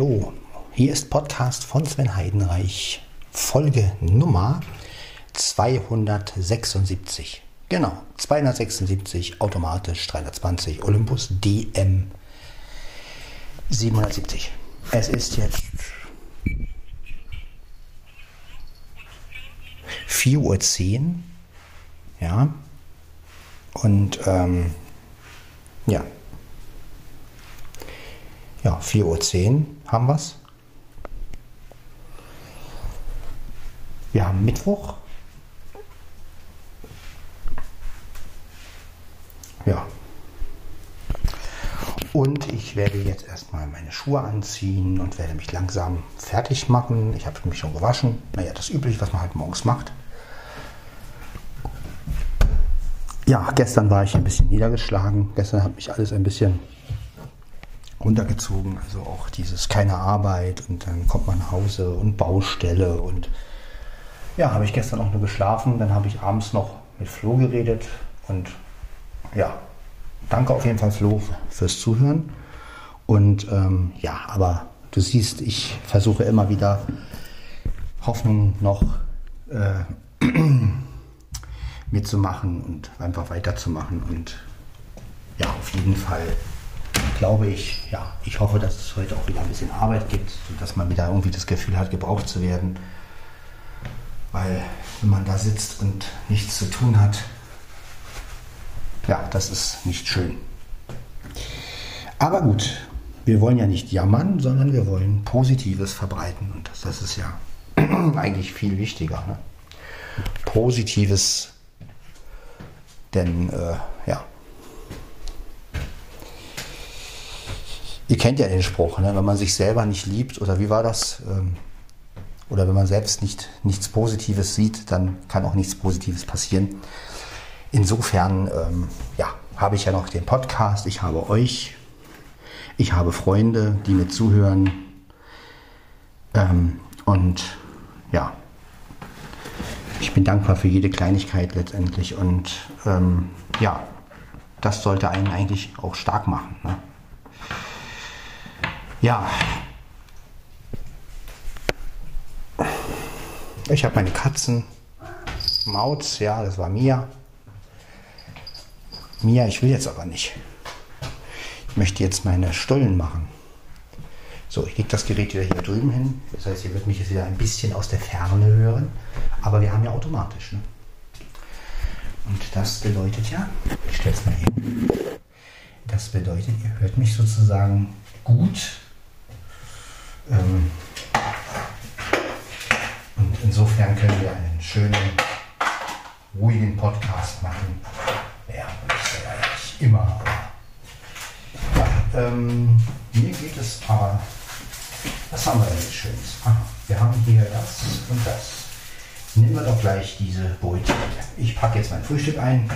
Hallo, hier ist Podcast von Sven Heidenreich, Folge Nummer 276. Genau, 276 automatisch 320 Olympus DM 770. Es ist jetzt 4.10 Uhr. Ja. Und ähm, ja. Ja, 4.10 Uhr haben wir es. Wir haben Mittwoch. Ja. Und ich werde jetzt erstmal meine Schuhe anziehen und werde mich langsam fertig machen. Ich habe mich schon gewaschen. Naja, das übliche, was man halt morgens macht. Ja, gestern war ich ein bisschen niedergeschlagen. Gestern hat mich alles ein bisschen runtergezogen. Also auch dieses keine Arbeit und dann kommt man nach Hause und Baustelle und ja, habe ich gestern auch nur geschlafen. Dann habe ich abends noch mit Flo geredet und ja, danke auf jeden Fall Flo fürs Zuhören. Und ähm, ja, aber du siehst, ich versuche immer wieder Hoffnung noch äh, mitzumachen und einfach weiterzumachen. Und ja, auf jeden Fall glaube ich, ja, ich hoffe, dass es heute auch wieder ein bisschen Arbeit gibt, sodass man wieder irgendwie das Gefühl hat, gebraucht zu werden. Weil wenn man da sitzt und nichts zu tun hat, ja, das ist nicht schön. Aber gut, wir wollen ja nicht jammern, sondern wir wollen Positives verbreiten. Und das, das ist ja eigentlich viel wichtiger. Ne? Positives, denn äh, ja, Ihr kennt ja den Spruch, ne? wenn man sich selber nicht liebt, oder wie war das? Ähm, oder wenn man selbst nicht, nichts Positives sieht, dann kann auch nichts Positives passieren. Insofern, ähm, ja, habe ich ja noch den Podcast, ich habe euch, ich habe Freunde, die mir zuhören. Ähm, und ja, ich bin dankbar für jede Kleinigkeit letztendlich. Und ähm, ja, das sollte einen eigentlich auch stark machen. Ne? Ja. Ich habe meine Katzen. Mauz, ja, das war Mia. Mia, ich will jetzt aber nicht. Ich möchte jetzt meine Stullen machen. So, ich lege das Gerät wieder hier drüben hin. Das heißt, ihr werdet mich jetzt wieder ein bisschen aus der Ferne hören. Aber wir haben ja automatisch. Ne? Und das bedeutet ja, ich stelle es mal hin. Das bedeutet, ihr hört mich sozusagen gut ähm, und insofern können wir einen schönen, ruhigen Podcast machen. Ja, nicht immer, ja, ähm, mir geht es aber, was haben wir denn Schönes? Aha, wir haben hier das und das. Nehmen wir doch gleich diese Beute. Ich packe jetzt mein Frühstück ein.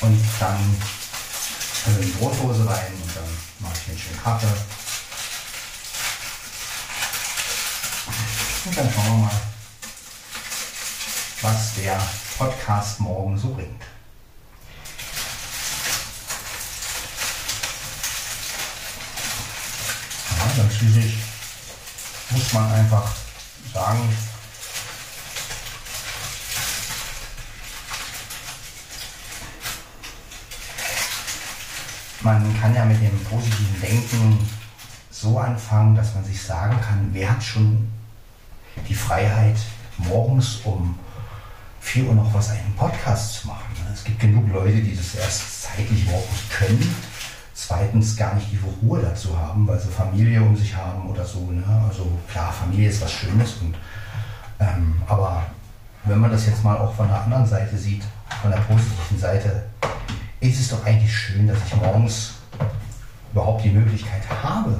Und dann in die Brothose rein und dann mache ich mir einen schönen Kaffee. Und dann schauen wir mal, was der Podcast morgen so bringt. Ja, dann schließlich muss man einfach sagen, man kann ja mit dem positiven Denken so anfangen, dass man sich sagen kann, wer hat schon die Freiheit, morgens um 4 Uhr noch was einen Podcast zu machen. Es gibt genug Leute, die das erst zeitlich nicht können. Zweitens gar nicht die Ruhe dazu haben, weil sie Familie um sich haben oder so. Ne? Also klar, Familie ist was Schönes. Und, ähm, aber wenn man das jetzt mal auch von der anderen Seite sieht, von der positiven Seite, ist es doch eigentlich schön, dass ich morgens überhaupt die Möglichkeit habe,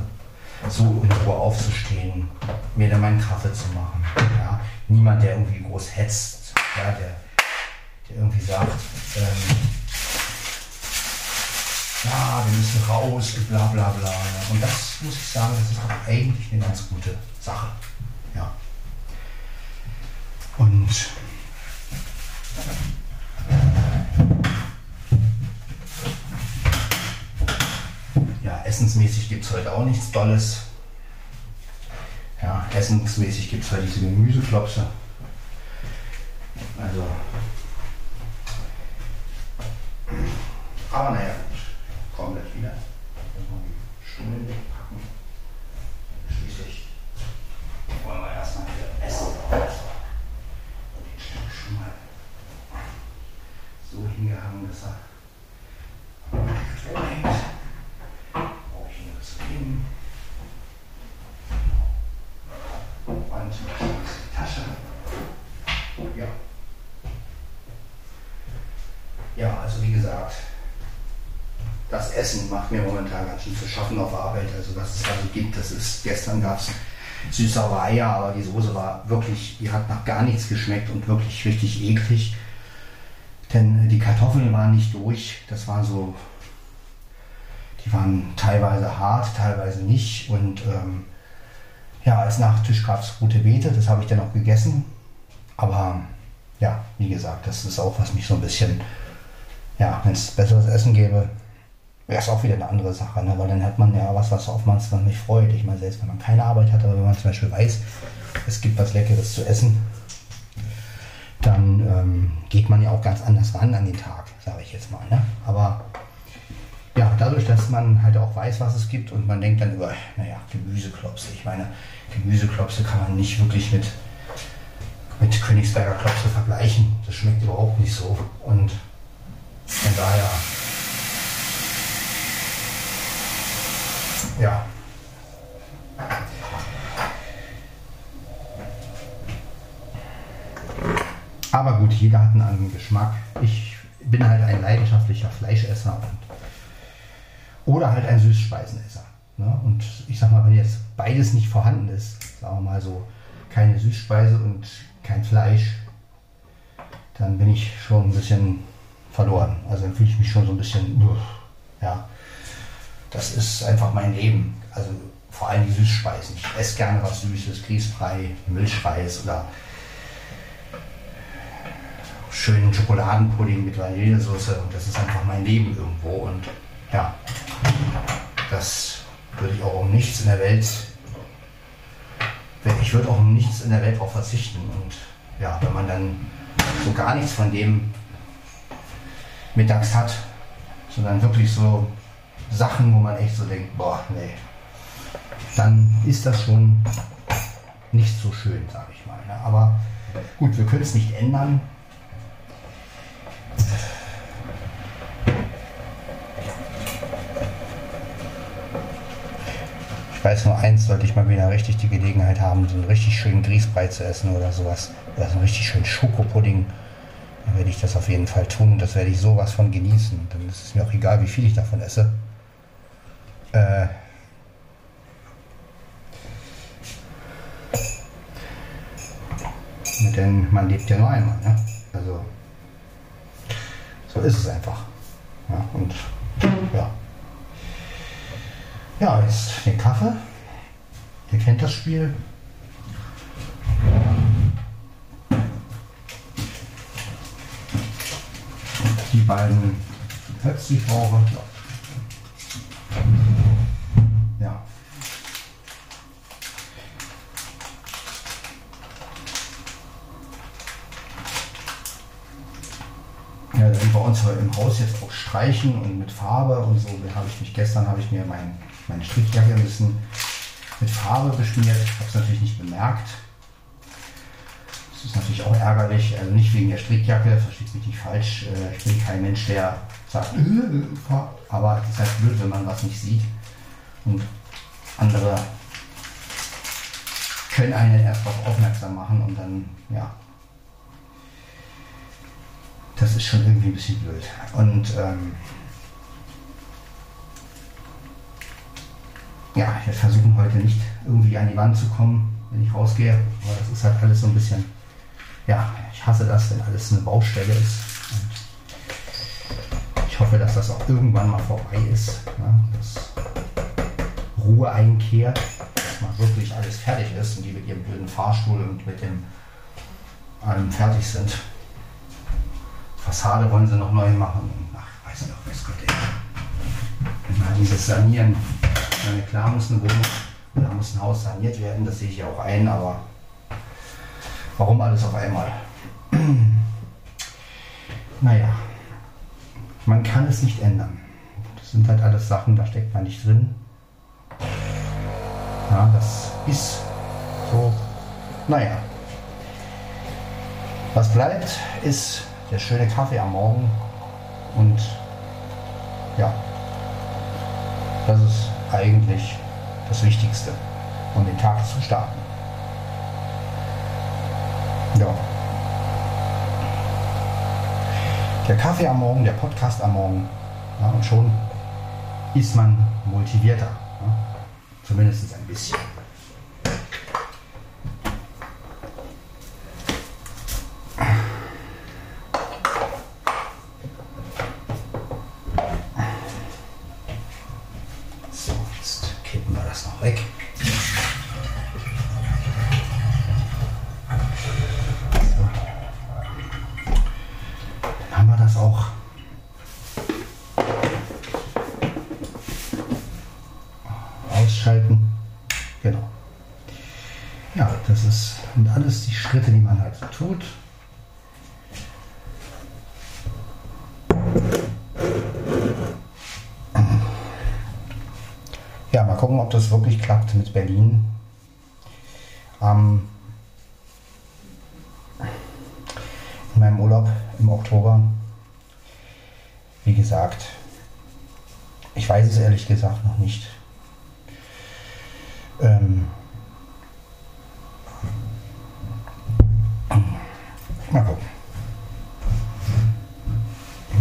so in Ruhe aufzustehen, mir dann meinen Kaffee zu machen. Ja? Niemand, der irgendwie groß hetzt, ja? der, der irgendwie sagt, ähm, ja, wir müssen raus bla bla bla. Und das muss ich sagen, das ist doch eigentlich eine ganz gute Sache. Ja. Und essensmäßig gibt es heute auch nichts Dolles. Ja, essensmäßig gibt es heute diese Gemüseklopse. Also. Aber naja. Kommt das wieder. Stunden wegpacken. Schließlich wollen wir erstmal wieder essen. Den Stück schon mal so hingehangen, dass er. Brauche ich nur zu geben. Und die Tasche. Ja. Ja, also wie gesagt, das Essen macht mir momentan ganz schön zu schaffen auf Arbeit. Also was es also gibt, das ist, gestern gab es süßsaure Eier, aber die Soße war wirklich, die hat nach gar nichts geschmeckt und wirklich richtig eklig. Denn die Kartoffeln waren nicht durch. Das war so, die waren teilweise hart, teilweise nicht. Und ähm, ja, als Nachtisch gab es rote Beete, das habe ich dann auch gegessen. Aber ja, wie gesagt, das ist auch, was mich so ein bisschen, ja, wenn es besseres Essen gäbe, wäre es auch wieder eine andere Sache, ne? weil dann hat man ja was, was auf man sich freut. Ich meine, selbst wenn man keine Arbeit hat, aber wenn man zum Beispiel weiß, es gibt was Leckeres zu essen, dann ähm, geht man ja auch ganz anders ran an den Tag, sage ich jetzt mal. Ne? Aber ja, dadurch, dass man halt auch weiß, was es gibt und man denkt dann über, naja, Gemüseklopse. Ich meine, Gemüseklopse kann man nicht wirklich mit, mit Königsberger Klopse vergleichen. Das schmeckt überhaupt nicht so. Und von daher Ja. Aber gut, jeder hat einen anderen Geschmack. Ich bin halt ein leidenschaftlicher Fleischesser und, oder halt ein Süßspeisenesser. Ne? Und ich sag mal, wenn jetzt beides nicht vorhanden ist, sagen wir mal so, keine Süßspeise und kein Fleisch, dann bin ich schon ein bisschen verloren. Also dann fühle ich mich schon so ein bisschen, ja, das ist einfach mein Leben. Also vor allem die Süßspeisen. Ich esse gerne was Süßes, Grießbrei, Milchreis oder schönen Schokoladenpudding mit Vanillesoße. Und das ist einfach mein Leben irgendwo. Und ja, das würde ich auch um nichts in der Welt, ich würde auch um nichts in der Welt auch verzichten. Und ja, wenn man dann so gar nichts von dem mittags hat, sondern wirklich so Sachen, wo man echt so denkt, boah, nee, dann ist das schon nicht so schön, sage ich mal. Ne? Aber gut, wir können es nicht ändern. Ich weiß nur eins, sollte ich mal wieder richtig die Gelegenheit haben, so einen richtig schönen Grießbrei zu essen oder sowas. Oder so einen richtig schönen Schokopudding. Dann werde ich das auf jeden Fall tun das werde ich sowas von genießen. Dann ist es mir auch egal, wie viel ich davon esse. Äh, denn man lebt ja nur einmal. Ne? Also so ist es einfach. Ja, und ja. Ja, jetzt den Kaffee. Ihr kennt das Spiel. Die beiden Hötz, die ich brauche. im Haus jetzt auch streichen und mit Farbe und so habe ich mich gestern habe ich mir mein, meine Strickjacke ein bisschen mit Farbe beschmiert. Ich habe es natürlich nicht bemerkt. Das ist natürlich auch ärgerlich, also nicht wegen der Strickjacke, versteht mich nicht falsch. Äh, ich bin kein Mensch, der sagt, äh, aber es ist halt blöd, wenn man was nicht sieht. Und andere können einen erst darauf aufmerksam machen und dann, ja, das ist schon irgendwie ein bisschen blöd. Und ähm, ja, wir versuchen heute nicht irgendwie an die Wand zu kommen, wenn ich rausgehe. Aber das ist halt alles so ein bisschen, ja, ich hasse das, wenn alles eine Baustelle ist. Und ich hoffe, dass das auch irgendwann mal vorbei ist. Ja, dass Ruhe einkehrt, dass mal wirklich alles fertig ist und die mit ihrem blöden Fahrstuhl und mit dem allem fertig sind. Fassade wollen sie noch neu machen. Ach, weiß noch, was Gott, ey. Mal dieses Sanieren meine, klar muss eine Wohnung oder muss ein Haus saniert werden, das sehe ich ja auch ein, aber warum alles auf einmal? naja, man kann es nicht ändern. Das sind halt alles Sachen, da steckt man nicht drin. Ja, das ist so. Naja. Was bleibt, ist der schöne Kaffee am Morgen und ja, das ist eigentlich das Wichtigste, um den Tag zu starten. Ja. Der Kaffee am Morgen, der Podcast am Morgen. Ja, und schon ist man motivierter. Ja, zumindest ein bisschen. tut. Ja, mal gucken, ob das wirklich klappt mit Berlin. Ähm, in meinem Urlaub im Oktober. Wie gesagt, ich weiß es ehrlich gesagt noch nicht. Ähm,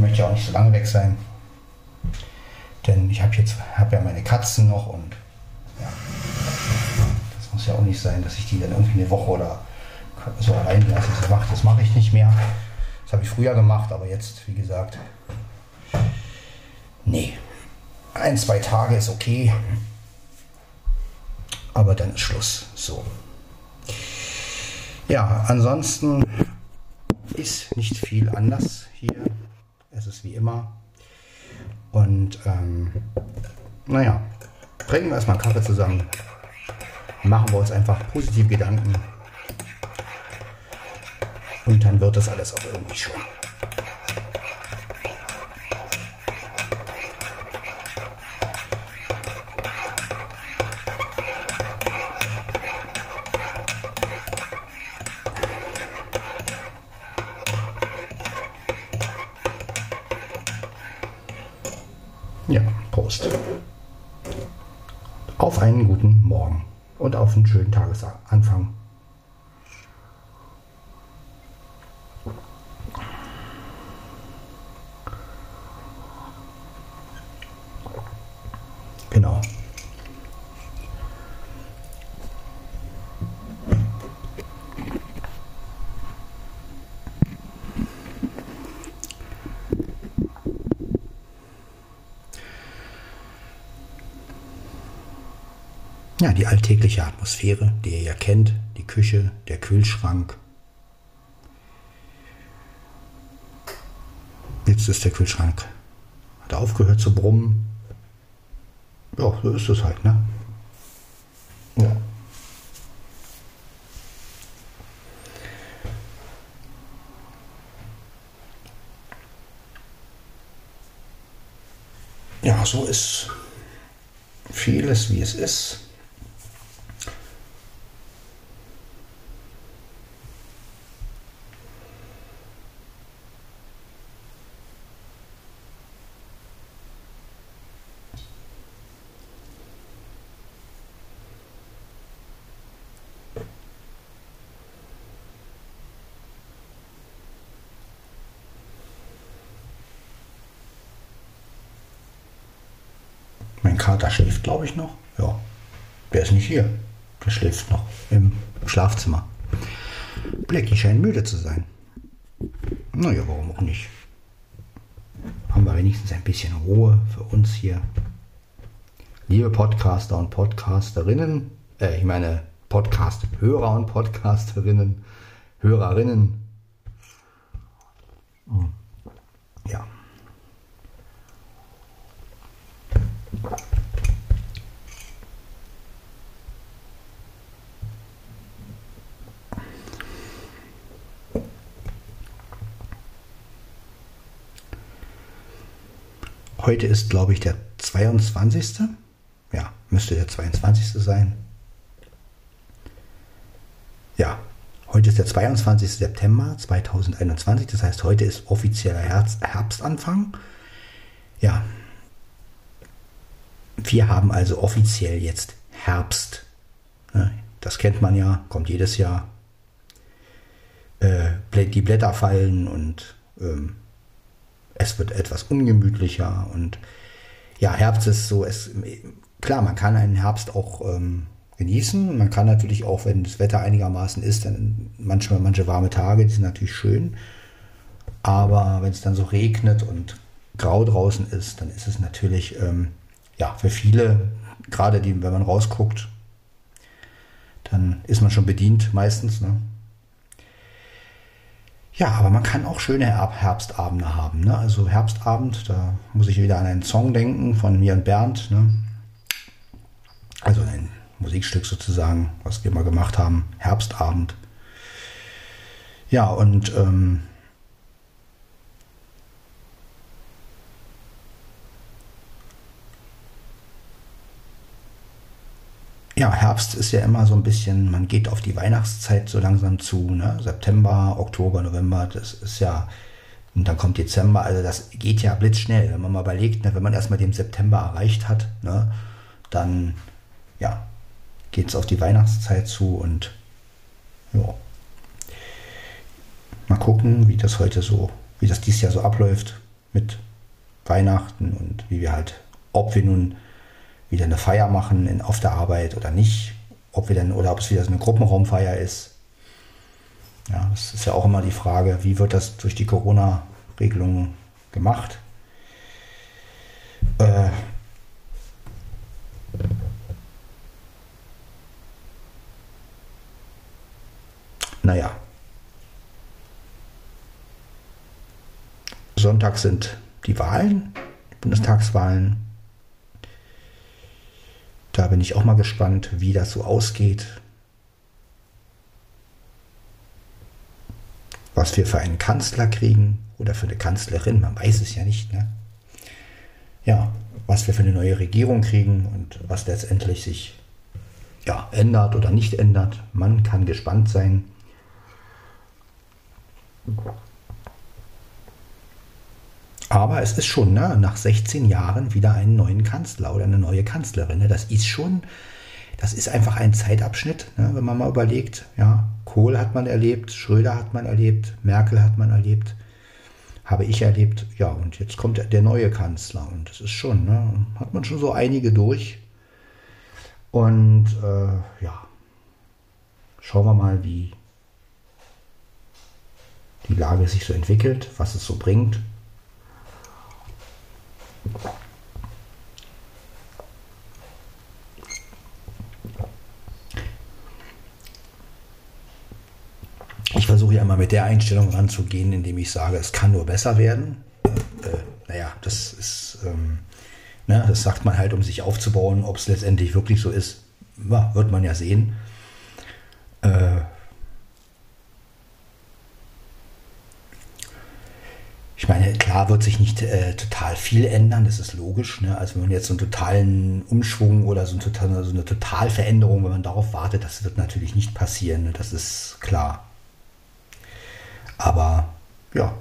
möchte ja auch nicht so lange weg sein. Denn ich habe jetzt hab ja meine Katzen noch und ja, das muss ja auch nicht sein, dass ich die dann irgendwie eine Woche oder so allein lasse. Das mache das mach ich nicht mehr. Das habe ich früher gemacht, aber jetzt, wie gesagt, nee. Ein, zwei Tage ist okay. Aber dann ist Schluss. So. Ja, ansonsten ist nicht viel anders hier. Es ist wie immer. Und ähm, naja, trinken wir erstmal Kaffee zusammen. Machen wir uns einfach positive Gedanken. Und dann wird das alles auch irgendwie schon. einen guten Morgen und auf einen schönen Tagesanfang. Ja, die alltägliche Atmosphäre, die ihr ja kennt, die Küche, der Kühlschrank. Jetzt ist der Kühlschrank, hat aufgehört zu brummen. Ja, so ist es halt, ne? Ja. Ja, so ist vieles, wie es ist. Mein Kater schläft, glaube ich, noch. Ja, der ist nicht hier. Der schläft noch im Schlafzimmer. Blackie scheint müde zu sein. Naja, warum auch nicht? Haben wir wenigstens ein bisschen Ruhe für uns hier. Liebe Podcaster und Podcasterinnen, äh, ich meine Podcast-Hörer und Podcasterinnen, Hörerinnen. Ja. Heute ist, glaube ich, der 22. Ja, müsste der 22. sein. Ja, heute ist der 22. September 2021. Das heißt, heute ist offizieller Herbstanfang. Ja, wir haben also offiziell jetzt Herbst. Das kennt man ja, kommt jedes Jahr. Äh, die Blätter fallen und ähm, es wird etwas ungemütlicher und ja, Herbst ist so, es, klar, man kann einen Herbst auch ähm, genießen. Man kann natürlich auch, wenn das Wetter einigermaßen ist, dann manchmal manche warme Tage, die sind natürlich schön. Aber wenn es dann so regnet und grau draußen ist, dann ist es natürlich ähm, ja für viele, gerade die, wenn man rausguckt, dann ist man schon bedient meistens. Ne? Ja, aber man kann auch schöne Herbstabende haben. Ne? Also Herbstabend, da muss ich wieder an einen Song denken von mir und Bernd. Ne? Also ein Musikstück sozusagen, was wir mal gemacht haben. Herbstabend. Ja, und ähm, ja, Herbst ist ja immer so ein bisschen, man geht auf die Weihnachtszeit so langsam zu, ne? September, Oktober, November, das ist ja, und dann kommt Dezember, also das geht ja blitzschnell. Wenn man mal überlegt, ne, wenn man erstmal den September erreicht hat, ne, dann ja, geht es auf die Weihnachtszeit zu und ja. Mal gucken, wie das heute so, wie das dieses Jahr so abläuft mit Weihnachten und wie wir halt, ob wir nun wieder eine Feier machen in, auf der Arbeit oder nicht. Ob wir denn, oder ob es wieder so eine Gruppenraumfeier ist. Ja, das ist ja auch immer die Frage, wie wird das durch die Corona-Regelungen gemacht? Äh, naja. Sonntag sind die Wahlen, die Bundestagswahlen. Da bin ich auch mal gespannt, wie das so ausgeht. Was wir für einen Kanzler kriegen oder für eine Kanzlerin, man weiß es ja nicht. Ne? Ja, was wir für eine neue Regierung kriegen und was letztendlich sich ja, ändert oder nicht ändert. Man kann gespannt sein. Aber es ist schon ne, nach 16 Jahren wieder einen neuen Kanzler oder eine neue Kanzlerin. Ne? Das ist schon, das ist einfach ein Zeitabschnitt, ne, wenn man mal überlegt. Ja, Kohl hat man erlebt, Schröder hat man erlebt, Merkel hat man erlebt, habe ich erlebt. Ja, und jetzt kommt der neue Kanzler und das ist schon, ne, hat man schon so einige durch. Und äh, ja, schauen wir mal, wie die Lage sich so entwickelt, was es so bringt. Ich versuche ja immer mit der Einstellung ranzugehen, indem ich sage, es kann nur besser werden. Äh, naja, das ist, ähm, ne, das sagt man halt, um sich aufzubauen. Ob es letztendlich wirklich so ist, ja, wird man ja sehen. Äh, Klar wird sich nicht äh, total viel ändern, das ist logisch. Ne? Also wenn man jetzt so einen totalen Umschwung oder so, ein total, so eine Totalveränderung, wenn man darauf wartet, das wird natürlich nicht passieren, ne? das ist klar. Aber ja.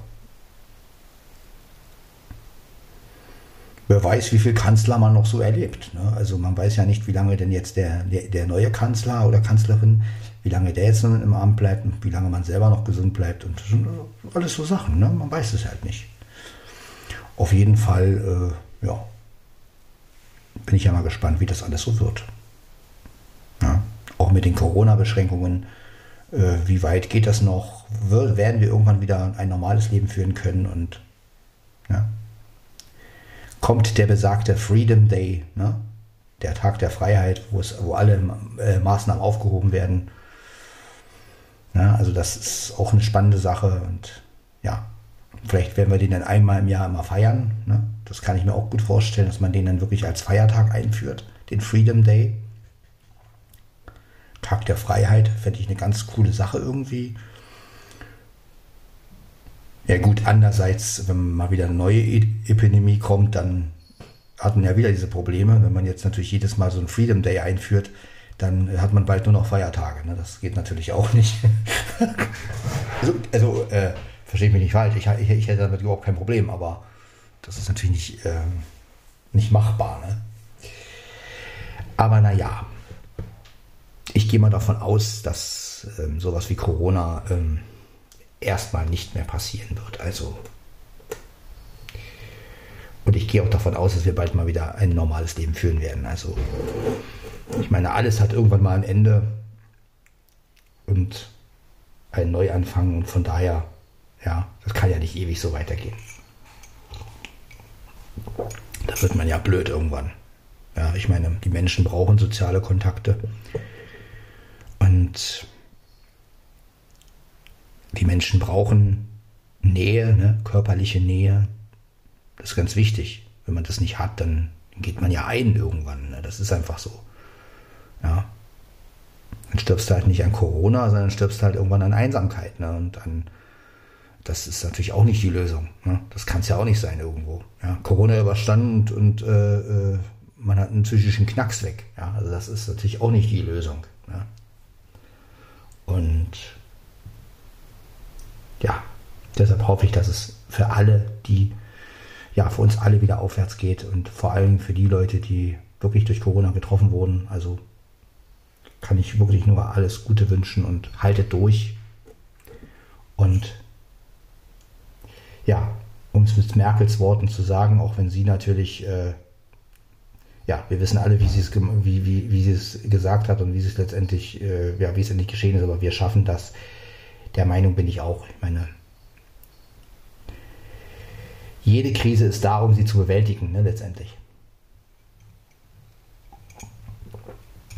Wer weiß, wie viel Kanzler man noch so erlebt. Ne? Also man weiß ja nicht, wie lange denn jetzt der, der, neue Kanzler oder Kanzlerin wie lange der jetzt im Amt bleibt und wie lange man selber noch gesund bleibt. Und sind alles so Sachen, ne? man weiß es halt nicht. Auf jeden Fall, äh, ja, bin ich ja mal gespannt, wie das alles so wird. Ja? Auch mit den Corona-Beschränkungen, äh, wie weit geht das noch? Wir, werden wir irgendwann wieder ein normales Leben führen können? Und ja? kommt der besagte Freedom Day, ne? der Tag der Freiheit, wo, es, wo alle äh, Maßnahmen aufgehoben werden ja, also das ist auch eine spannende Sache und ja, vielleicht werden wir den dann einmal im Jahr immer feiern. Ne? Das kann ich mir auch gut vorstellen, dass man den dann wirklich als Feiertag einführt, den Freedom Day. Tag der Freiheit, fände ich eine ganz coole Sache irgendwie. Ja gut, andererseits, wenn mal wieder eine neue e Epidemie kommt, dann hat man ja wieder diese Probleme. Wenn man jetzt natürlich jedes Mal so ein Freedom Day einführt, dann hat man bald nur noch Feiertage. Ne? Das geht natürlich auch nicht. also, also äh, verstehe mich nicht falsch, ich, ich, ich, hätte damit überhaupt kein Problem, aber das ist natürlich nicht, äh, nicht machbar. Ne? Aber naja, ich gehe mal davon aus, dass ähm, sowas wie Corona ähm, erstmal nicht mehr passieren wird. Also und ich gehe auch davon aus, dass wir bald mal wieder ein normales Leben führen werden. Also ich meine, alles hat irgendwann mal ein Ende und ein Neuanfang und von daher, ja, das kann ja nicht ewig so weitergehen. Da wird man ja blöd irgendwann. Ja, ich meine, die Menschen brauchen soziale Kontakte und die Menschen brauchen Nähe, ne? körperliche Nähe. Das ist ganz wichtig. Wenn man das nicht hat, dann geht man ja ein irgendwann. Ne? Das ist einfach so. Ja. Dann stirbst du halt nicht an Corona, sondern stirbst halt irgendwann an Einsamkeit. Ne? Und an, das ist natürlich auch nicht die Lösung. Ne? Das kann es ja auch nicht sein irgendwo. Ja? Corona überstanden und, und äh, äh, man hat einen psychischen Knacks weg. Ja? Also das ist natürlich auch nicht die Lösung. Ne? Und ja, deshalb hoffe ich, dass es für alle, die, ja, für uns alle wieder aufwärts geht und vor allem für die Leute, die wirklich durch Corona getroffen wurden. Also kann ich wirklich nur alles Gute wünschen und haltet durch. Und ja, um es mit Merkels Worten zu sagen, auch wenn sie natürlich, äh, ja, wir wissen alle, wie sie es, wie, wie, wie es gesagt hat und wie es letztendlich, äh, ja, wie es endlich geschehen ist, aber wir schaffen das. Der Meinung bin ich auch. Ich meine, jede Krise ist da, um sie zu bewältigen, ne, letztendlich.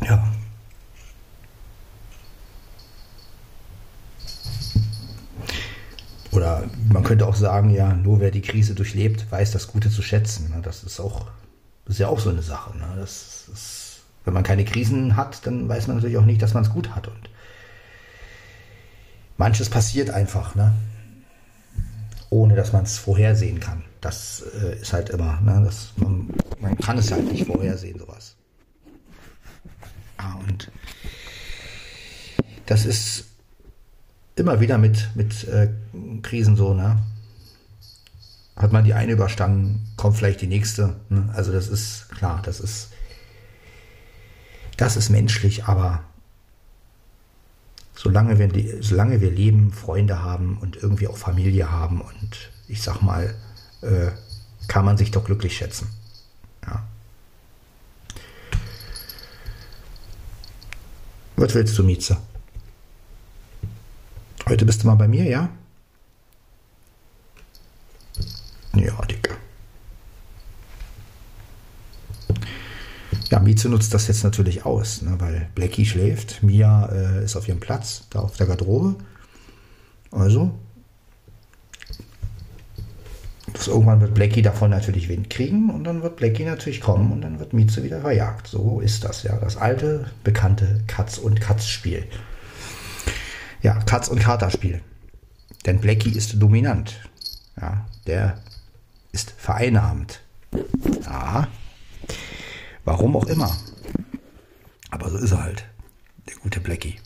Ja. Oder man könnte auch sagen, ja, nur wer die Krise durchlebt, weiß das Gute zu schätzen. Ne? Das ist auch, ist ja auch so eine Sache. Ne? Das ist, wenn man keine Krisen hat, dann weiß man natürlich auch nicht, dass man es gut hat. Und manches passiert einfach, ne? ohne dass man es vorhersehen kann. Das äh, ist halt immer, ne? das, man, man kann es halt nicht vorhersehen, sowas. Ah, und das ist immer wieder mit, mit äh, Krisen so, ne? Hat man die eine überstanden, kommt vielleicht die nächste. Ne? Also das ist klar, das ist, das ist menschlich, aber solange wir, solange wir leben, Freunde haben und irgendwie auch Familie haben und ich sag mal, äh, kann man sich doch glücklich schätzen. Ja. Was willst du, Mieze? Heute bist du mal bei mir, ja? Ja, Dicke. Ja, Mieze nutzt das jetzt natürlich aus, ne, weil Blackie schläft, Mia äh, ist auf ihrem Platz, da auf der Garderobe. Also, das, irgendwann wird Blackie davon natürlich Wind kriegen und dann wird Blackie natürlich kommen und dann wird Mieze wieder verjagt. So ist das ja, das alte, bekannte Katz- und Katz-Spiel ja, Katz- und Kater-Spiel. Denn Blackie ist dominant. Ja, der ist vereinnahmt. Ja, warum auch immer. Aber so ist er halt, der gute Blackie.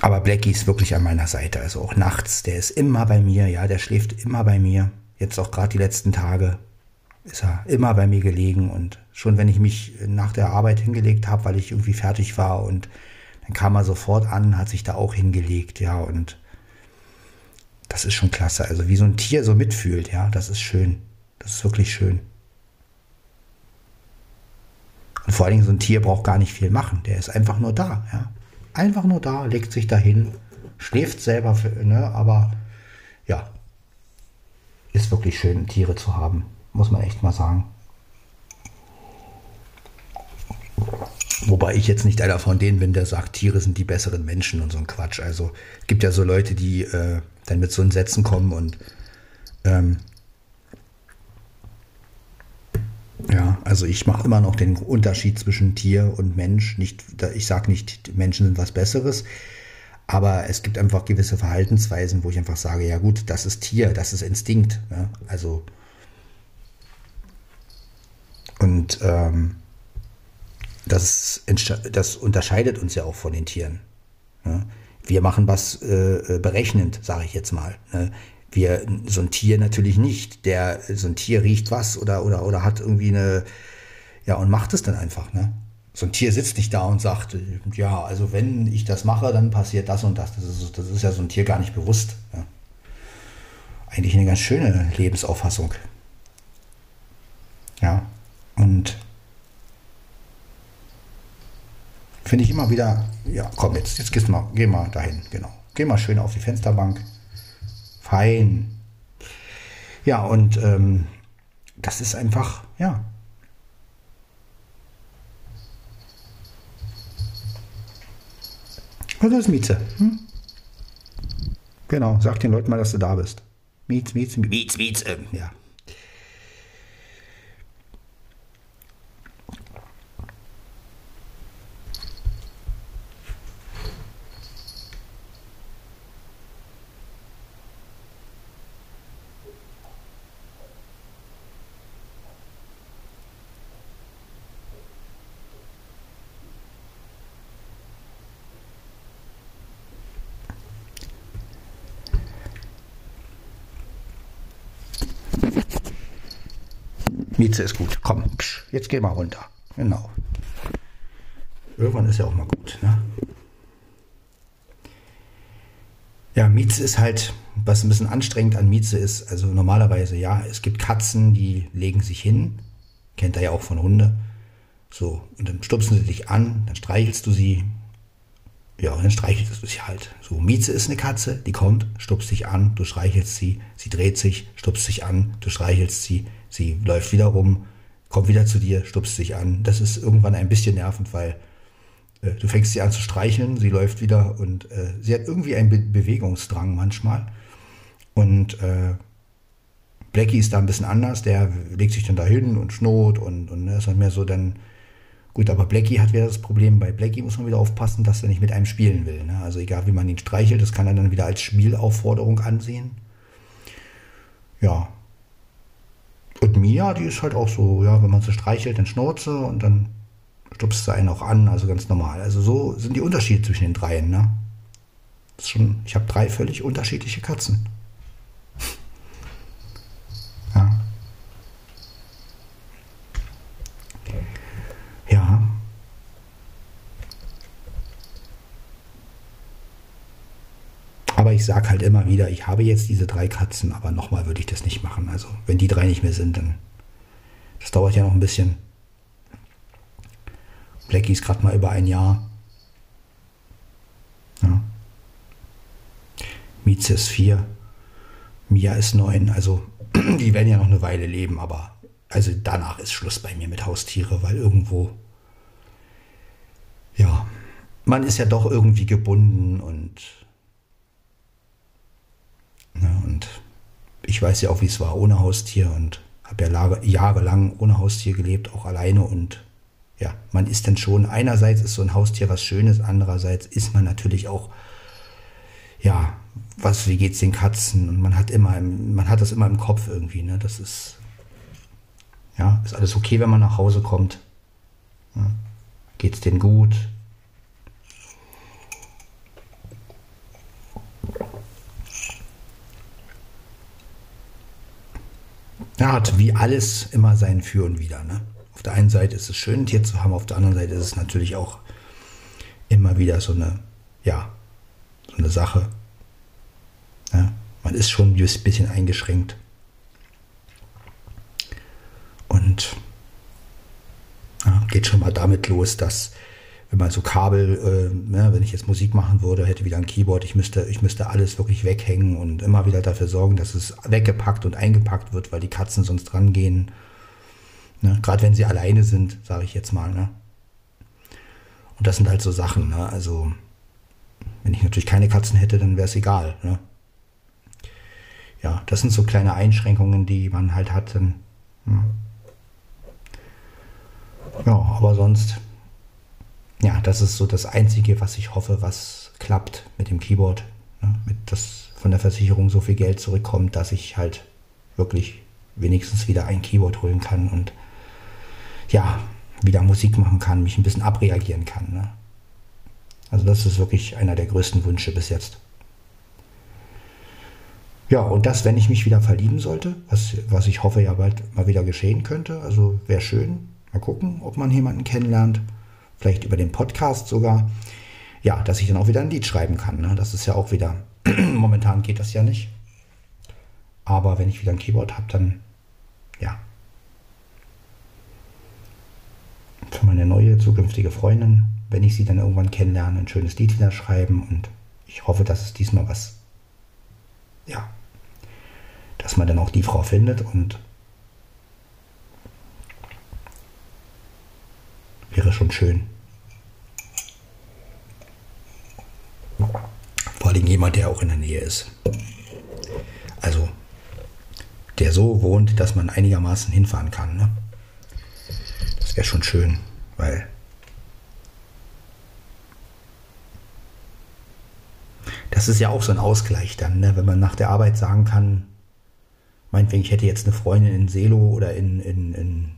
Aber Blackie ist wirklich an meiner Seite, also auch nachts. Der ist immer bei mir, ja, der schläft immer bei mir. Jetzt auch gerade die letzten Tage ist er immer bei mir gelegen und schon wenn ich mich nach der Arbeit hingelegt habe, weil ich irgendwie fertig war und dann kam er sofort an, hat sich da auch hingelegt, ja, und das ist schon klasse. Also wie so ein Tier so mitfühlt, ja, das ist schön. Das ist wirklich schön. Und vor allen Dingen so ein Tier braucht gar nicht viel machen. Der ist einfach nur da, ja. Einfach nur da, legt sich dahin, schläft selber, ne, aber ja, ist wirklich schön, Tiere zu haben muss man echt mal sagen. Wobei ich jetzt nicht einer von denen bin, der sagt, Tiere sind die besseren Menschen und so ein Quatsch. Also es gibt ja so Leute, die äh, dann mit so einen Sätzen kommen und ähm, ja, also ich mache immer noch den Unterschied zwischen Tier und Mensch. Nicht, ich sage nicht, Menschen sind was Besseres, Aber es gibt einfach gewisse Verhaltensweisen, wo ich einfach sage, ja gut, das ist Tier, das ist Instinkt. Ne? Also und ähm, das, das unterscheidet uns ja auch von den Tieren. Ne? Wir machen was äh, äh berechnend, sage ich jetzt mal. Ne? Wir, so ein Tier natürlich nicht. Der, so ein Tier riecht was oder, oder, oder hat irgendwie eine, ja, und macht es dann einfach. Ne? So ein Tier sitzt nicht da und sagt, ja, also wenn ich das mache, dann passiert das und das. Das ist, das ist ja so ein Tier gar nicht bewusst. Ja. Eigentlich eine ganz schöne Lebensauffassung. Ja, und finde ich immer wieder, ja, komm, jetzt, jetzt gehst mal, geh mal dahin, genau. Geh mal schön auf die Fensterbank. Fein. Ja, und ähm, das ist einfach, ja. Was ist Mieze? Hm? Genau, sag den Leuten mal, dass du da bist. Mietz, Mietz, Mietz, Mietz, äh, ja. Mieze ist gut. Komm, psch, jetzt geh mal runter. Genau. Irgendwann ist ja auch mal gut. Ne? Ja, Mieze ist halt, was ein bisschen anstrengend an Mieze ist, also normalerweise, ja, es gibt Katzen, die legen sich hin, kennt ihr ja auch von Hunde. So, und dann stupsen sie dich an, dann streichelst du sie, ja, und dann streichelst du sie halt. So, Mieze ist eine Katze, die kommt, stupst dich an, du streichelst sie, sie dreht sich, stupst dich an, du streichelst sie, sie läuft wieder rum, kommt wieder zu dir, stupst dich an. Das ist irgendwann ein bisschen nervend, weil äh, du fängst sie an zu streicheln, sie läuft wieder und äh, sie hat irgendwie einen Be Bewegungsdrang manchmal. Und äh, Blackie ist da ein bisschen anders, der legt sich dann da hin und schnot und, und ne, ist dann mehr so dann Gut, aber Blackie hat wieder das Problem, bei Blackie muss man wieder aufpassen, dass er nicht mit einem spielen will. Ne? Also egal wie man ihn streichelt, das kann er dann wieder als Spielaufforderung ansehen. Ja. Und Mia, die ist halt auch so, ja, wenn man sie streichelt, dann Schnauze und dann stupst sie einen auch an, also ganz normal. Also so sind die Unterschiede zwischen den dreien, ne? Das ist schon, ich habe drei völlig unterschiedliche Katzen. Aber ich sage halt immer wieder, ich habe jetzt diese drei Katzen, aber nochmal würde ich das nicht machen. Also wenn die drei nicht mehr sind, dann das dauert ja noch ein bisschen. Blackie ist gerade mal über ein Jahr. Ja. Mieze ist vier. Mia ist neun. Also die werden ja noch eine Weile leben, aber also danach ist Schluss bei mir mit Haustiere, weil irgendwo ja, man ist ja doch irgendwie gebunden und Ne? Und ich weiß ja auch, wie es war ohne Haustier und habe ja jahrelang ohne Haustier gelebt, auch alleine und ja, man ist dann schon, einerseits ist so ein Haustier was Schönes, andererseits ist man natürlich auch, ja, was, wie geht's den Katzen? Und man hat immer, man hat das immer im Kopf irgendwie, ne? Das ist, ja, ist alles okay, wenn man nach Hause kommt. Ja? Geht's denen gut? Ja, hat wie alles immer sein Für und Wider. Ne? Auf der einen Seite ist es schön, ein Tier zu haben, auf der anderen Seite ist es natürlich auch immer wieder so eine, ja, so eine Sache. Ja? Man ist schon ein bisschen eingeschränkt. Und ja, geht schon mal damit los, dass wenn man so Kabel, äh, ne, wenn ich jetzt Musik machen würde, hätte wieder ein Keyboard, ich müsste, ich müsste alles wirklich weghängen und immer wieder dafür sorgen, dass es weggepackt und eingepackt wird, weil die Katzen sonst dran gehen. Ne? Gerade wenn sie alleine sind, sage ich jetzt mal. Ne? Und das sind halt so Sachen. Ne? Also, wenn ich natürlich keine Katzen hätte, dann wäre es egal. Ne? Ja, das sind so kleine Einschränkungen, die man halt hat. Dann, hm. Ja, aber sonst ja, das ist so das Einzige, was ich hoffe, was klappt mit dem Keyboard, ne, mit dass von der Versicherung so viel Geld zurückkommt, dass ich halt wirklich wenigstens wieder ein Keyboard holen kann und ja, wieder Musik machen kann, mich ein bisschen abreagieren kann. Ne? Also das ist wirklich einer der größten Wünsche bis jetzt. Ja, und das, wenn ich mich wieder verlieben sollte, was, was ich hoffe ja bald mal wieder geschehen könnte. Also wäre schön. Mal gucken, ob man jemanden kennenlernt. Vielleicht über den Podcast sogar. Ja, dass ich dann auch wieder ein Lied schreiben kann. Ne? Das ist ja auch wieder. Momentan geht das ja nicht. Aber wenn ich wieder ein Keyboard habe, dann ja. Für meine neue zukünftige Freundin, wenn ich sie dann irgendwann kennenlerne, ein schönes Lied wieder schreiben und ich hoffe, dass es diesmal was, ja, dass man dann auch die Frau findet und wäre schon schön. Vor allem jemand, der auch in der Nähe ist. Also der so wohnt, dass man einigermaßen hinfahren kann. Ne? Das wäre schon schön, weil das ist ja auch so ein Ausgleich dann, ne? wenn man nach der Arbeit sagen kann, meinetwegen, ich hätte jetzt eine Freundin in Selo oder in, in, in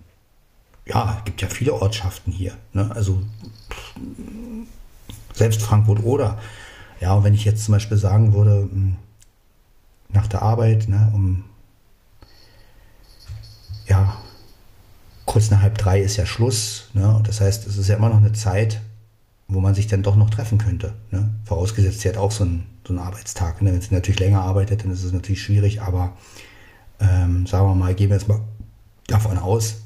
ja, gibt ja viele Ortschaften hier. Ne? Also selbst Frankfurt oder. Ja, und wenn ich jetzt zum Beispiel sagen würde, hm, nach der Arbeit, ne, um ja, kurz nach halb drei ist ja Schluss. Ne? Das heißt, es ist ja immer noch eine Zeit, wo man sich dann doch noch treffen könnte. Ne? Vorausgesetzt, sie hat auch so einen, so einen Arbeitstag. Ne? Wenn sie natürlich länger arbeitet, dann ist es natürlich schwierig, aber ähm, sagen wir mal, gehen wir jetzt mal davon aus,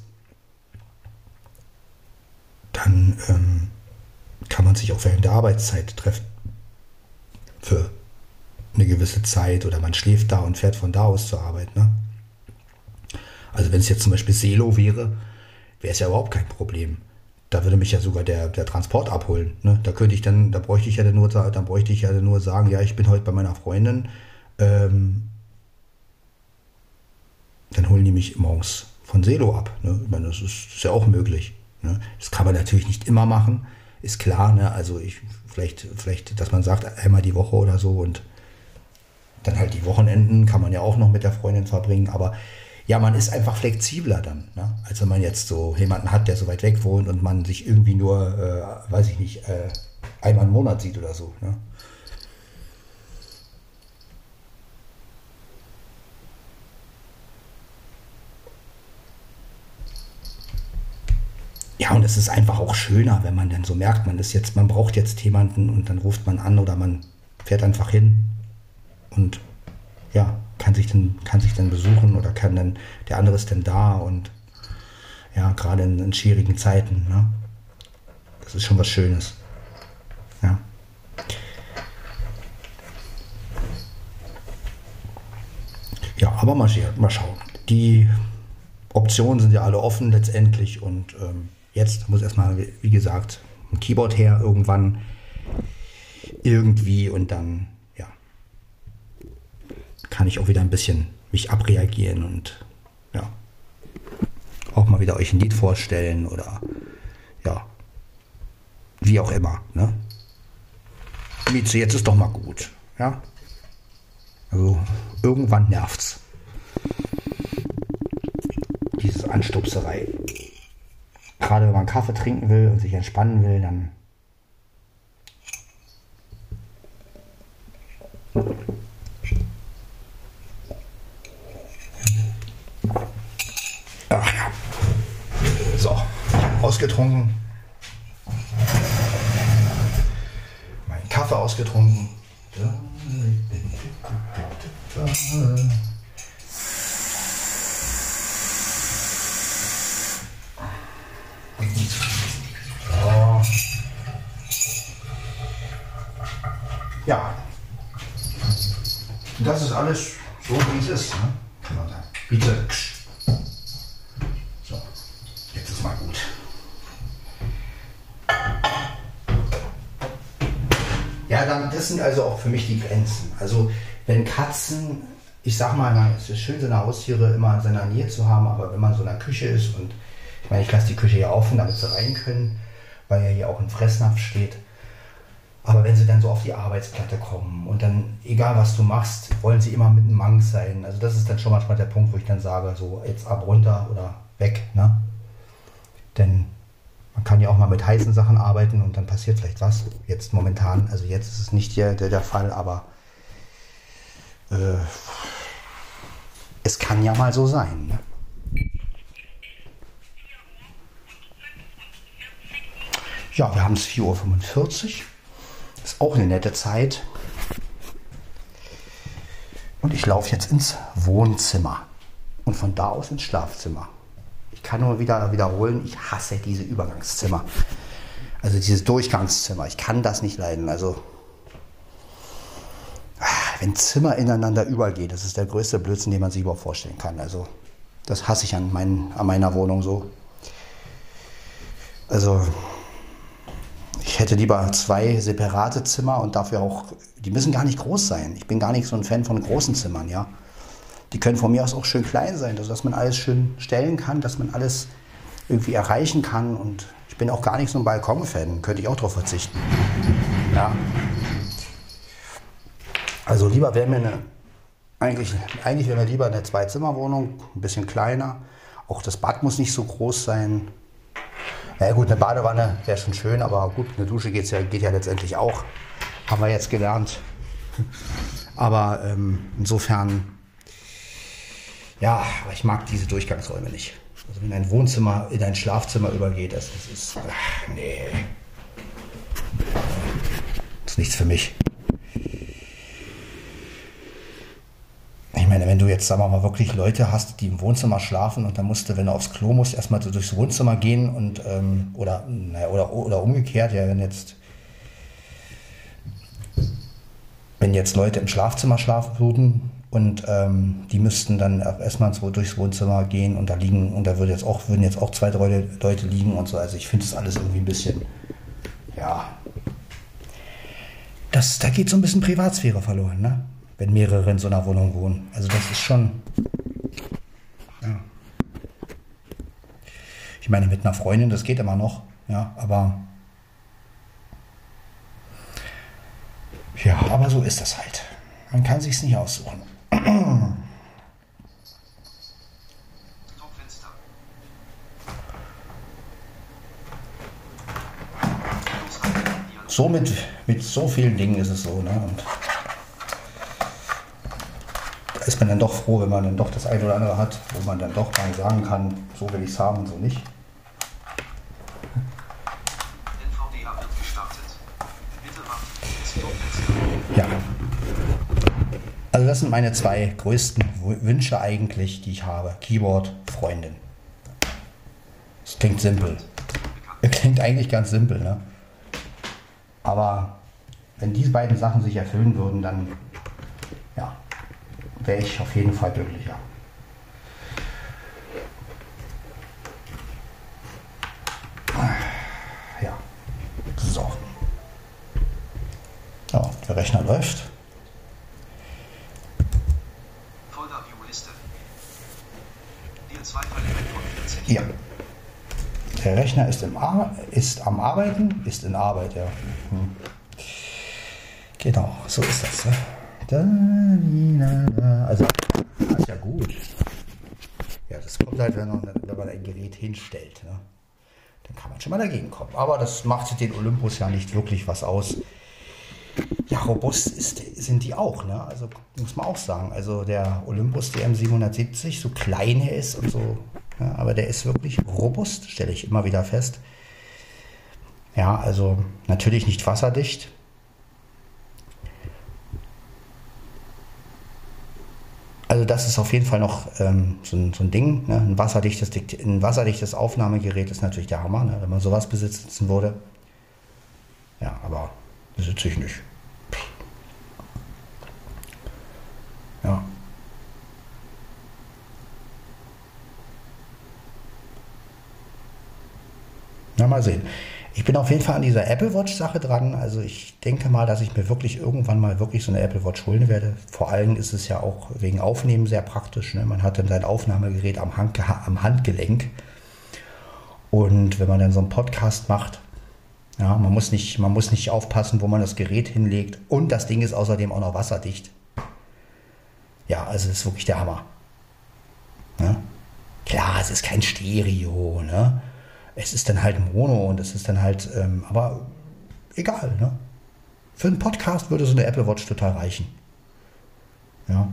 dann ähm, kann man sich auch während der Arbeitszeit treffen. Für eine gewisse Zeit oder man schläft da und fährt von da aus zur Arbeit. Ne? Also wenn es jetzt zum Beispiel Selo wäre, wäre es ja überhaupt kein Problem. Da würde mich ja sogar der, der Transport abholen. Ne? Da könnte ich dann, da bräuchte ich ja nur, dann bräuchte ich ja nur sagen, ja, ich bin heute bei meiner Freundin. Ähm, dann holen die mich morgens von Selo ab. Ne? Ich meine, das ist, das ist ja auch möglich. Ne? Das kann man natürlich nicht immer machen, ist klar. Ne? Also ich vielleicht, vielleicht, dass man sagt, einmal die Woche oder so und dann halt die Wochenenden kann man ja auch noch mit der Freundin verbringen, aber ja, man ist einfach flexibler dann. Ne? Als wenn man jetzt so jemanden hat, der so weit weg wohnt und man sich irgendwie nur, äh, weiß ich nicht, äh, einmal im Monat sieht oder so. Ne? Ja, und es ist einfach auch schöner, wenn man dann so merkt, man ist jetzt, man braucht jetzt jemanden und dann ruft man an oder man fährt einfach hin und ja, kann sich dann, kann sich dann besuchen oder kann dann, der andere ist dann da und ja, gerade in, in schwierigen Zeiten, ne? Das ist schon was Schönes. Ja. Ja, aber mal, mal schauen. Die Optionen sind ja alle offen letztendlich und ähm, jetzt muss erstmal, wie gesagt, ein Keyboard her irgendwann irgendwie und dann kann ich auch wieder ein bisschen mich abreagieren und ja, auch mal wieder euch ein Lied vorstellen oder ja, wie auch immer. Ne? Mieze, jetzt ist doch mal gut. Ja? Also irgendwann nervt's. Diese Anstupserei. Gerade wenn man Kaffee trinken will und sich entspannen will, dann ausgetrunken. Mein Kaffee ausgetrunken. Ja. Das ist alles so, wie es ist. Ne? Kann man sagen. Bitte. das sind also auch für mich die Grenzen. Also wenn Katzen, ich sag mal, es ist schön, seine Haustiere immer in seiner Nähe zu haben, aber wenn man so in der Küche ist und ich meine, ich lasse die Küche hier offen, damit sie rein können, weil ja hier auch ein Fressnapf steht. Aber wenn sie dann so auf die Arbeitsplatte kommen und dann, egal was du machst, wollen sie immer mit einem Mank sein. Also das ist dann schon manchmal der Punkt, wo ich dann sage, so jetzt ab runter oder weg. Ne? Denn man kann ja auch mal mit heißen Sachen arbeiten und dann passiert vielleicht was. Jetzt momentan, also jetzt ist es nicht hier der, der Fall, aber äh, es kann ja mal so sein. Ne? Ja, wir haben es 4.45 Uhr. Ist auch eine nette Zeit. Und ich laufe jetzt ins Wohnzimmer und von da aus ins Schlafzimmer. Ich kann nur wieder wiederholen, ich hasse diese Übergangszimmer. Also dieses Durchgangszimmer. Ich kann das nicht leiden. Also wenn Zimmer ineinander übergehen, das ist der größte Blödsinn, den man sich überhaupt vorstellen kann. Also das hasse ich an, mein, an meiner Wohnung so. Also ich hätte lieber zwei separate Zimmer und dafür auch, die müssen gar nicht groß sein. Ich bin gar nicht so ein Fan von großen Zimmern, ja. Die können von mir aus auch schön klein sein, also dass man alles schön stellen kann, dass man alles irgendwie erreichen kann. Und ich bin auch gar nicht so ein Balkon-Fan, könnte ich auch darauf verzichten. Ja. Also lieber wäre mir eine, eigentlich, eigentlich wäre mir lieber eine Zwei-Zimmer-Wohnung, ein bisschen kleiner. Auch das Bad muss nicht so groß sein. Na ja, gut, eine Badewanne wäre schon schön, aber gut, eine Dusche geht's ja, geht ja letztendlich auch. Haben wir jetzt gelernt. Aber ähm, insofern, ja, aber ich mag diese Durchgangsräume nicht. Also wenn ein Wohnzimmer in ein Schlafzimmer übergeht, das, das ist, ach, nee. Das ist nichts für mich. Ich meine, wenn du jetzt, sagen wir mal, wirklich Leute hast, die im Wohnzimmer schlafen und dann musst du, wenn du aufs Klo musst, erstmal so durchs Wohnzimmer gehen und, ähm, oder, naja, oder, oder umgekehrt, ja, wenn jetzt, wenn jetzt Leute im Schlafzimmer schlafen würden und ähm, die müssten dann erstmal so durchs Wohnzimmer gehen und da liegen, und da würde jetzt auch, würden jetzt auch zwei, drei Leute liegen und so. Also ich finde das alles irgendwie ein bisschen, ja, das, da geht so ein bisschen Privatsphäre verloren, ne? Wenn mehrere in so einer Wohnung wohnen. Also das ist schon. Ja. Ich meine, mit einer Freundin, das geht immer noch, ja, aber. Ja, aber so ist das halt. Man kann sich's nicht aussuchen. So mit, mit so vielen Dingen ist es so, ne? Und ist man dann doch froh, wenn man dann doch das eine oder andere hat, wo man dann doch mal sagen kann, so will ich es haben und so nicht. Ja. Also das sind meine zwei größten Wünsche eigentlich, die ich habe. Keyboard, Freundin. Das klingt simpel. Klingt eigentlich ganz simpel, ne? Aber wenn diese beiden Sachen sich erfüllen würden, dann wäre ich auf jeden Fall glücklicher. Ja, so. Ja, der Rechner läuft. Ja. Der Rechner ist, im Ar ist am Arbeiten, ist in Arbeit, ja. Hm. Genau, so ist das. Ne? Also, das ist ja gut. Ja, das kommt halt, wenn man, wenn man ein Gerät hinstellt. Ne? Dann kann man schon mal dagegen kommen. Aber das macht den Olympus ja nicht wirklich was aus. Ja, robust ist, sind die auch, ne? Also muss man auch sagen. Also der Olympus DM 770, so klein er ist und so, ja, aber der ist wirklich robust, stelle ich immer wieder fest. Ja, also natürlich nicht wasserdicht, Also das ist auf jeden Fall noch ähm, so, ein, so, ein, Ding. Ne? Ein, wasserdichtes, ein wasserdichtes Aufnahmegerät ist natürlich der Hammer, ne? wenn man sowas besitzen würde. Ja, aber besitze ich nicht. Ja. Na, mal sehen. Ich bin auf jeden Fall an dieser Apple Watch Sache dran. Also ich denke mal, dass ich mir wirklich irgendwann mal wirklich so eine Apple Watch holen werde. Vor allem ist es ja auch wegen Aufnehmen sehr praktisch. Ne? Man hat dann sein Aufnahmegerät am, Hand, am Handgelenk. Und wenn man dann so einen Podcast macht, Ja, man muss, nicht, man muss nicht aufpassen, wo man das Gerät hinlegt. Und das Ding ist außerdem auch noch wasserdicht. Ja, also es ist wirklich der Hammer. Ja? Klar, es ist kein Stereo, ne? Es ist dann halt Mono und es ist dann halt, ähm, aber egal, ne? Für einen Podcast würde so eine Apple Watch total reichen. Ja.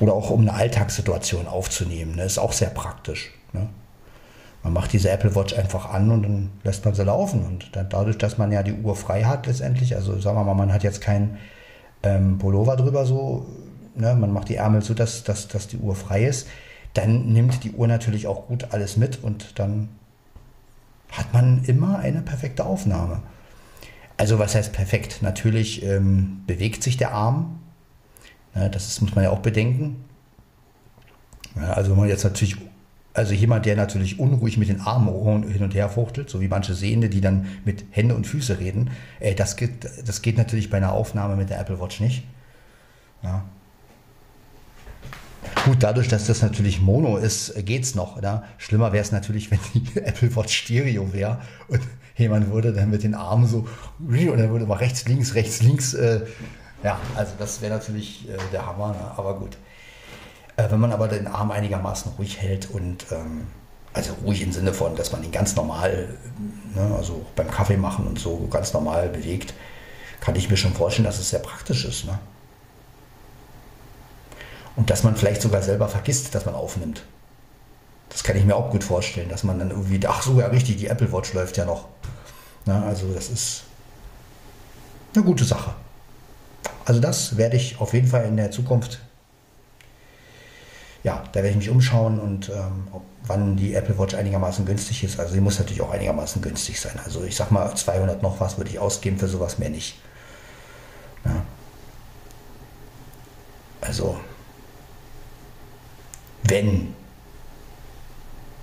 Oder auch um eine Alltagssituation aufzunehmen, ne? Ist auch sehr praktisch. Ne? Man macht diese Apple Watch einfach an und dann lässt man sie laufen. Und dann dadurch, dass man ja die Uhr frei hat letztendlich, also sagen wir mal, man hat jetzt kein ähm, Pullover drüber so, ne? man macht die Ärmel so, dass, dass, dass die Uhr frei ist, dann nimmt die Uhr natürlich auch gut alles mit und dann hat man immer eine perfekte Aufnahme. Also was heißt perfekt? Natürlich ähm, bewegt sich der Arm. Ja, das ist, muss man ja auch bedenken. Ja, also wenn man jetzt natürlich also jemand, der natürlich unruhig mit den Armen hin und her fuchtelt, so wie manche Sehende, die dann mit Hände und Füße reden, ey, das, geht, das geht natürlich bei einer Aufnahme mit der Apple Watch nicht. Ja. Gut, dadurch, dass das natürlich Mono ist, geht es noch. Oder? Schlimmer wäre es natürlich, wenn die Apple Watch Stereo wäre und jemand würde dann mit den Armen so, und dann würde mal rechts, links, rechts, links. Äh, ja, also das wäre natürlich äh, der Hammer, ne? aber gut. Äh, wenn man aber den Arm einigermaßen ruhig hält und ähm, also ruhig im Sinne von, dass man ihn ganz normal, ne, also beim Kaffee machen und so ganz normal bewegt, kann ich mir schon vorstellen, dass es sehr praktisch ist. Ne? Und dass man vielleicht sogar selber vergisst, dass man aufnimmt. Das kann ich mir auch gut vorstellen, dass man dann irgendwie, ach so, ja richtig, die Apple Watch läuft ja noch. Na, also das ist eine gute Sache. Also das werde ich auf jeden Fall in der Zukunft ja, da werde ich mich umschauen und ähm, ob, wann die Apple Watch einigermaßen günstig ist. Also sie muss natürlich auch einigermaßen günstig sein. Also ich sag mal 200 noch was würde ich ausgeben für sowas mehr nicht. Ja. Also wenn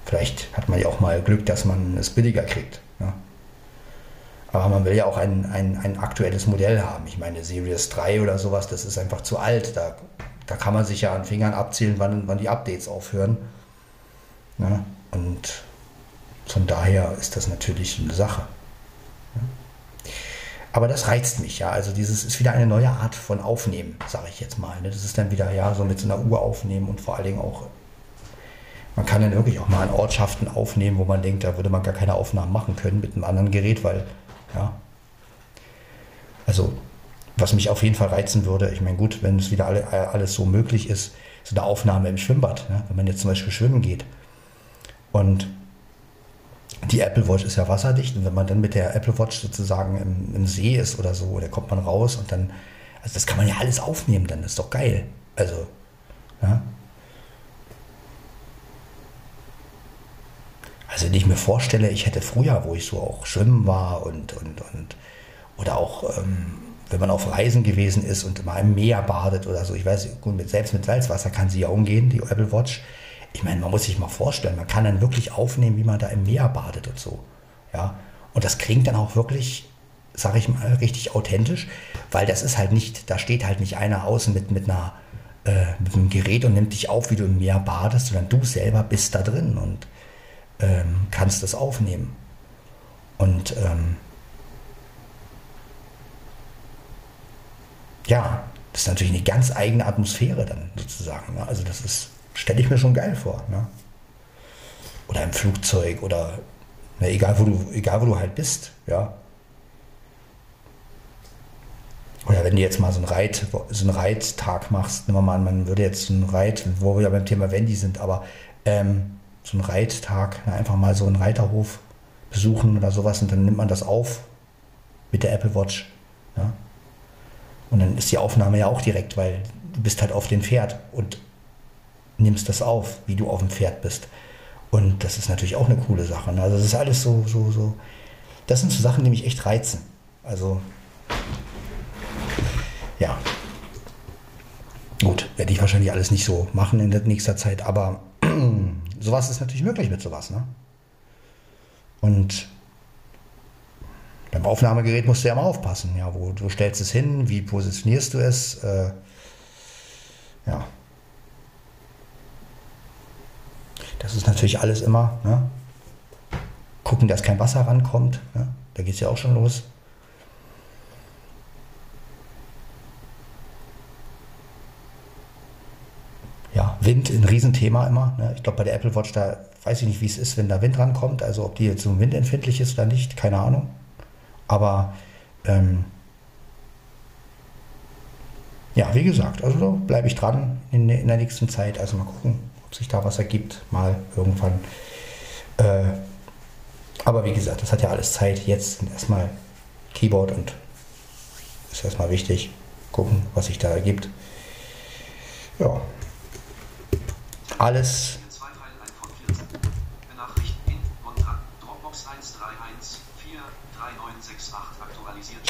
vielleicht hat man ja auch mal Glück, dass man es billiger kriegt. Ja. Aber man will ja auch ein, ein, ein aktuelles Modell haben. Ich meine, Series 3 oder sowas, das ist einfach zu alt. Da da kann man sich ja an Fingern abzählen, wann, wann die Updates aufhören. Ne? Und von daher ist das natürlich eine Sache. Ja? Aber das reizt mich, ja. Also dieses ist wieder eine neue Art von Aufnehmen, sage ich jetzt mal. Ne? Das ist dann wieder, ja, so mit so einer Uhr aufnehmen und vor allen Dingen auch, man kann dann wirklich auch mal an Ortschaften aufnehmen, wo man denkt, da würde man gar keine Aufnahmen machen können mit einem anderen Gerät, weil, ja. Also was mich auf jeden Fall reizen würde, ich meine, gut, wenn es wieder alle, alles so möglich ist, so eine Aufnahme im Schwimmbad, ne? wenn man jetzt zum Beispiel schwimmen geht. Und die Apple Watch ist ja wasserdicht und wenn man dann mit der Apple Watch sozusagen im, im See ist oder so, da kommt man raus und dann, also das kann man ja alles aufnehmen, dann ist doch geil. Also, ja. Also wenn ich mir vorstelle, ich hätte früher, wo ich so auch schwimmen war und, und, und oder auch ähm, wenn man auf Reisen gewesen ist und mal im Meer badet oder so, ich weiß, gut, mit, selbst mit Salzwasser kann sie ja umgehen, die Apple Watch. Ich meine, man muss sich mal vorstellen, man kann dann wirklich aufnehmen, wie man da im Meer badet und so. Ja, und das klingt dann auch wirklich, sage ich mal, richtig authentisch, weil das ist halt nicht, da steht halt nicht einer außen mit, mit einer äh, mit einem Gerät und nimmt dich auf, wie du im Meer badest, sondern du selber bist da drin und ähm, kannst das aufnehmen. Und ähm, ja, das ist natürlich eine ganz eigene Atmosphäre dann sozusagen. Ne? Also das ist, stelle ich mir schon geil vor. Ne? Oder im Flugzeug oder na, egal, wo du, egal wo du halt bist, ja. Oder wenn du jetzt mal so einen, Reit, so einen Reittag machst, nehmen wir mal an, man würde jetzt einen Reit, wo wir ja beim Thema Wendy sind, aber ähm, so einen Reittag, na, einfach mal so einen Reiterhof besuchen oder sowas und dann nimmt man das auf mit der Apple Watch. Ja? Und dann ist die Aufnahme ja auch direkt, weil du bist halt auf dem Pferd und nimmst das auf, wie du auf dem Pferd bist. Und das ist natürlich auch eine coole Sache. Ne? Also das ist alles so, so, so. Das sind so Sachen, die mich echt reizen. Also, ja. Gut, werde ich wahrscheinlich alles nicht so machen in der nächster Zeit, aber sowas ist natürlich möglich mit sowas. Ne? Und beim Aufnahmegerät musst du ja mal aufpassen. Ja, wo du stellst es hin, wie positionierst du es? Äh, ja. Das ist natürlich alles immer. Ne? gucken, dass kein Wasser rankommt. Ne? Da geht es ja auch schon los. Ja, Wind ein Riesenthema immer. Ne? Ich glaube, bei der Apple Watch, da weiß ich nicht, wie es ist, wenn da Wind rankommt. Also ob die jetzt so windempfindlich ist oder nicht, keine Ahnung. Aber ähm, ja, wie gesagt, also bleibe ich dran in, in, der nächsten Zeit. Also mal gucken, ob sich da was ergibt, mal irgendwann. Äh, aber wie gesagt, das hat ja alles Zeit. Jetzt erstmal Keyboard und ist erstmal wichtig. Gucken, was sich da ergibt. Ja. Alles.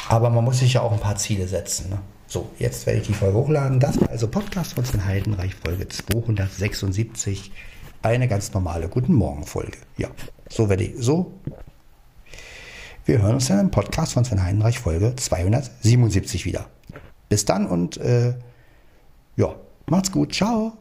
Aber man muss sich ja auch ein paar Ziele setzen. Ne? So, jetzt werde ich die Folge hochladen. Das war also Podcast von Sven Heidenreich, Folge 276. Eine ganz normale Guten Morgen Folge. Ja. So werde ich, so. Wir hören uns dann im Podcast von Sven Heinreich Folge 277 wieder. Bis dann und äh, ja, macht's gut. Ciao.